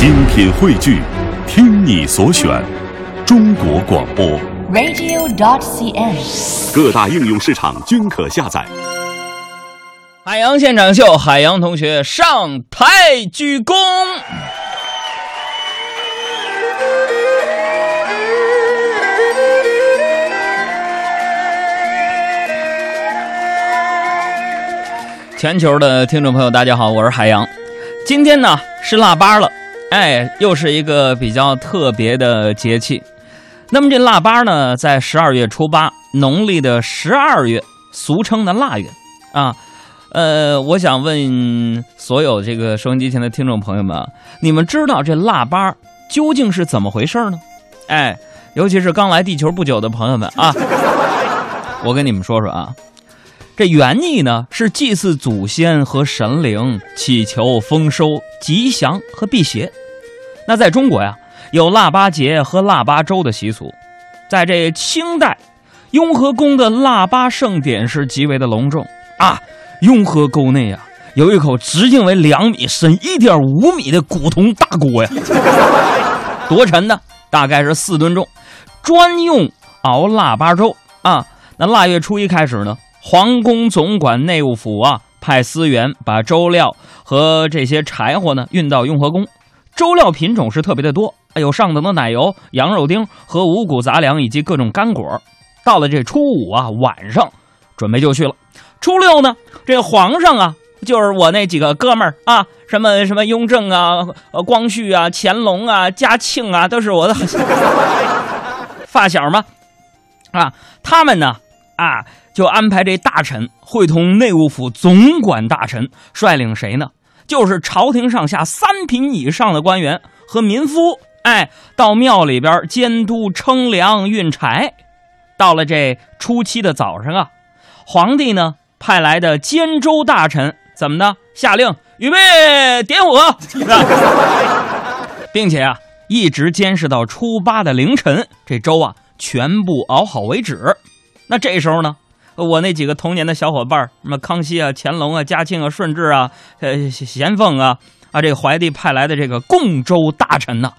精品汇聚，听你所选，中国广播。radio.dot.cn，。各大应用市场均可下载。海洋现场秀，海洋同学上台鞠躬。全球的听众朋友，大家好，我是海洋。今天呢是腊八了，哎，又是一个比较特别的节气。那么这腊八呢，在十二月初八，农历的十二月，俗称的腊月啊。呃，我想问所有这个收音机前的听众朋友们，你们知道这腊八究竟是怎么回事呢？哎，尤其是刚来地球不久的朋友们啊，我跟你们说说啊，这原意呢是祭祀祖先和神灵，祈求丰收、吉祥和辟邪。那在中国呀，有腊八节和腊八粥的习俗，在这清代，雍和宫的腊八盛典是极为的隆重啊。雍和宫内啊，有一口直径为两米、深一点五米的古铜大锅呀，多沉呢？大概是四吨重，专用熬腊八粥啊。那腊月初一开始呢，皇宫总管内务府啊派司员把粥料和这些柴火呢运到雍和宫。粥料品种是特别的多，有上等的奶油、羊肉丁和五谷杂粮以及各种干果。到了这初五啊晚上，准备就绪了。初六呢，这皇上啊，就是我那几个哥们儿啊，什么什么雍正啊、光绪啊、乾隆啊、嘉庆啊，都是我的 发小嘛，啊，他们呢啊就安排这大臣会同内务府总管大臣，率领谁呢？就是朝廷上下三品以上的官员和民夫，哎，到庙里边监督称粮运柴。到了这初七的早上啊，皇帝呢。派来的监州大臣怎么呢？下令预备点火，并且啊，一直监视到初八的凌晨，这粥啊全部熬好为止。那这时候呢，我那几个童年的小伙伴，什么康熙啊、乾隆啊、嘉庆啊、顺治啊、呃咸丰啊啊，这个怀帝派来的这个贡州大臣呢，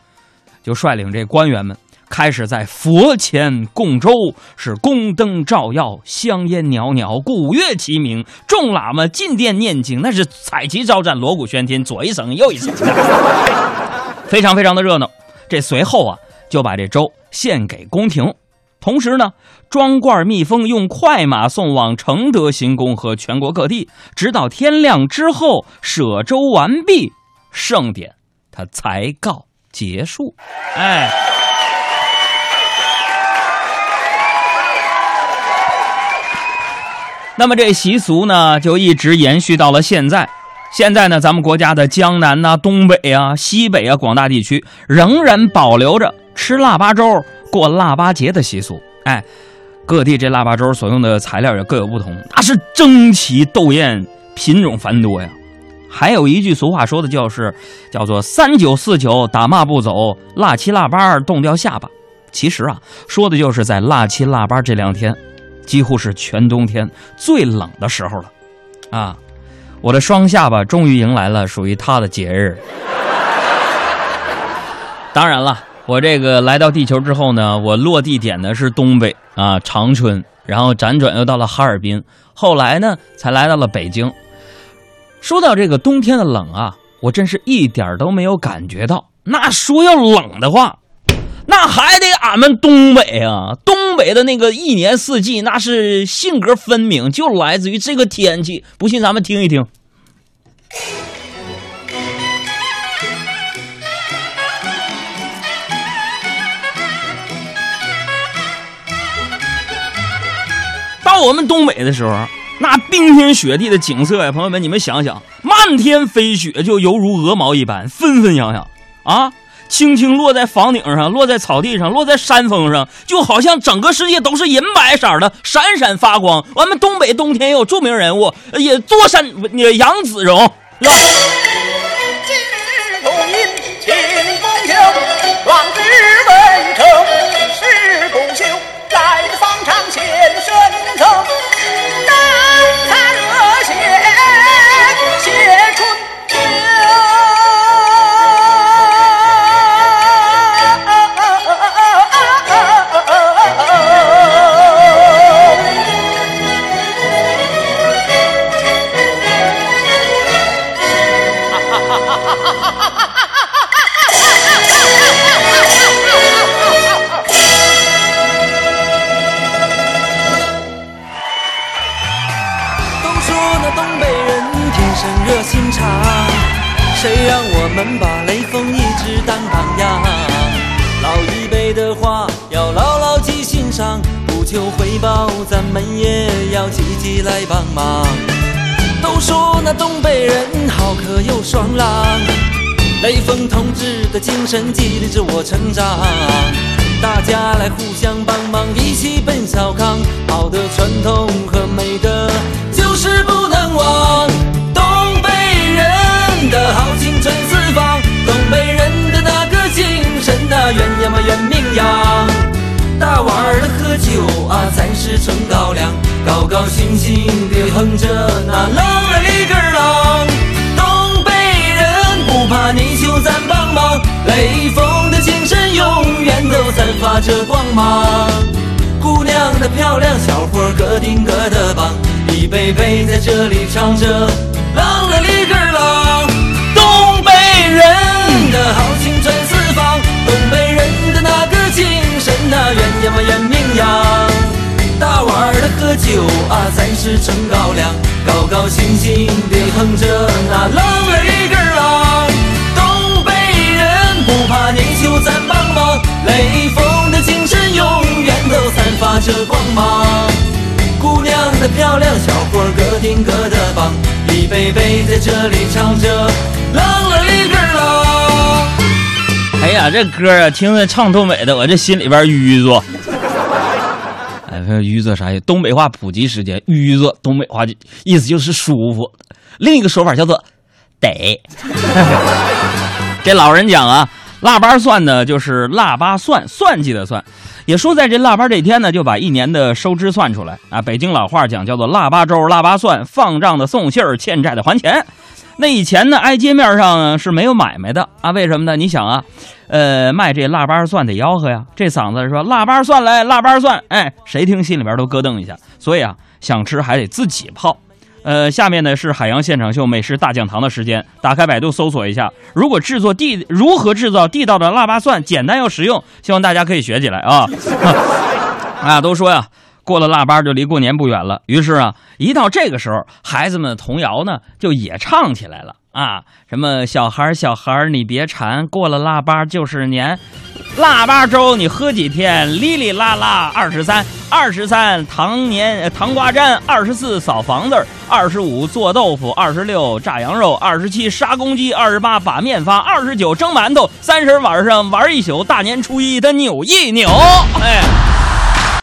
就率领这官员们。开始在佛前供粥，是宫灯照耀，香烟袅袅，鼓乐齐鸣，众喇嘛进殿念经，那是彩旗招展，锣鼓喧天，左一层右一层，非常非常的热闹。这随后啊，就把这粥献给宫廷，同时呢，装罐密封，用快马送往承德行宫和全国各地，直到天亮之后舍粥完毕，盛典它才告结束。哎。那么这习俗呢，就一直延续到了现在。现在呢，咱们国家的江南呐、啊、东北啊、西北啊广大地区，仍然保留着吃腊八粥、过腊八节的习俗。哎，各地这腊八粥所用的材料也各有不同，那是争奇斗艳，品种繁多呀。还有一句俗话说的就是，叫做“三九四九打骂不走，腊七腊八冻掉下巴”。其实啊，说的就是在腊七腊八这两天。几乎是全冬天最冷的时候了，啊！我的双下巴终于迎来了属于他的节日。当然了，我这个来到地球之后呢，我落地点呢是东北啊长春，然后辗转又到了哈尔滨，后来呢才来到了北京。说到这个冬天的冷啊，我真是一点都没有感觉到。那说要冷的话。那还得俺们东北啊，东北的那个一年四季，那是性格分明，就来自于这个天气。不信咱们听一听。我们东北的时候，那冰天雪地的景色呀，朋友们，你们想想，漫天飞雪就犹如鹅毛一般，纷纷扬扬啊。轻轻落在房顶上，落在草地上，落在山峰上，就好像整个世界都是银白色的，闪闪发光。我们东北冬天也有著名人物，也多山也杨子荣，是吧？中，当他热血写春秋。谁让我们把雷锋一直当榜样？老一辈的话要牢牢记心上，不求回报，咱们也要积极来帮忙。都说那东北人好客又爽朗，雷锋同志的精神激励着我成长。大家来互相帮忙，一起奔小康。好的传统和美德就是不能忘。远洋嘛远名扬。大碗的喝酒啊，咱是纯高粱，高高兴兴地哼着那啷了里个啷。东北人不怕你求咱帮忙，雷锋的精神永远都散发着光芒。姑娘的漂亮，小伙儿个顶个的棒，一杯杯在这里唱着啷了里个啷。东北人的好情酒啊，咱是纯高粱，高高兴兴地哼着那啷了里个啷。东北人不怕你求咱帮忙，雷锋的精神永远都散发着光芒。姑娘的漂亮，小伙儿个顶个的棒，一杯杯在这里唱着啷了里个啷。哎呀，这歌啊，听着唱东北的，我这心里边淤着。余作啥意思？东北话普及时间，余作，东北话就意思就是舒服。另一个说法叫做得。这老人讲啊，腊八蒜呢，就是腊八蒜，算计的算。也说在这腊八这天呢，就把一年的收支算出来啊。北京老话讲叫做腊八粥、腊八蒜，放账的送信儿，欠债的还钱。那以前呢，挨街面上是没有买卖的啊？为什么呢？你想啊，呃，卖这腊八蒜得吆喝呀，这嗓子说腊八蒜来，腊八蒜，哎，谁听心里边都咯噔一下。所以啊，想吃还得自己泡。呃，下面呢是海洋现场秀美食大讲堂的时间，打开百度搜索一下，如果制作地如何制造地道的腊八蒜，简单又实用，希望大家可以学起来啊。啊，都说呀，过了腊八就离过年不远了。于是啊，一到这个时候，孩子们的童谣呢就也唱起来了啊，什么小孩儿小孩儿你别馋，过了腊八就是年。腊八粥你喝几天？哩哩啦啦二十三，二十三糖年糖瓜粘，二十四扫房子，二十五做豆腐，二十六炸羊肉，二十七杀公鸡，二十八把面发，二十九蒸馒头，三十晚上玩一宿，大年初一他扭一扭，哎。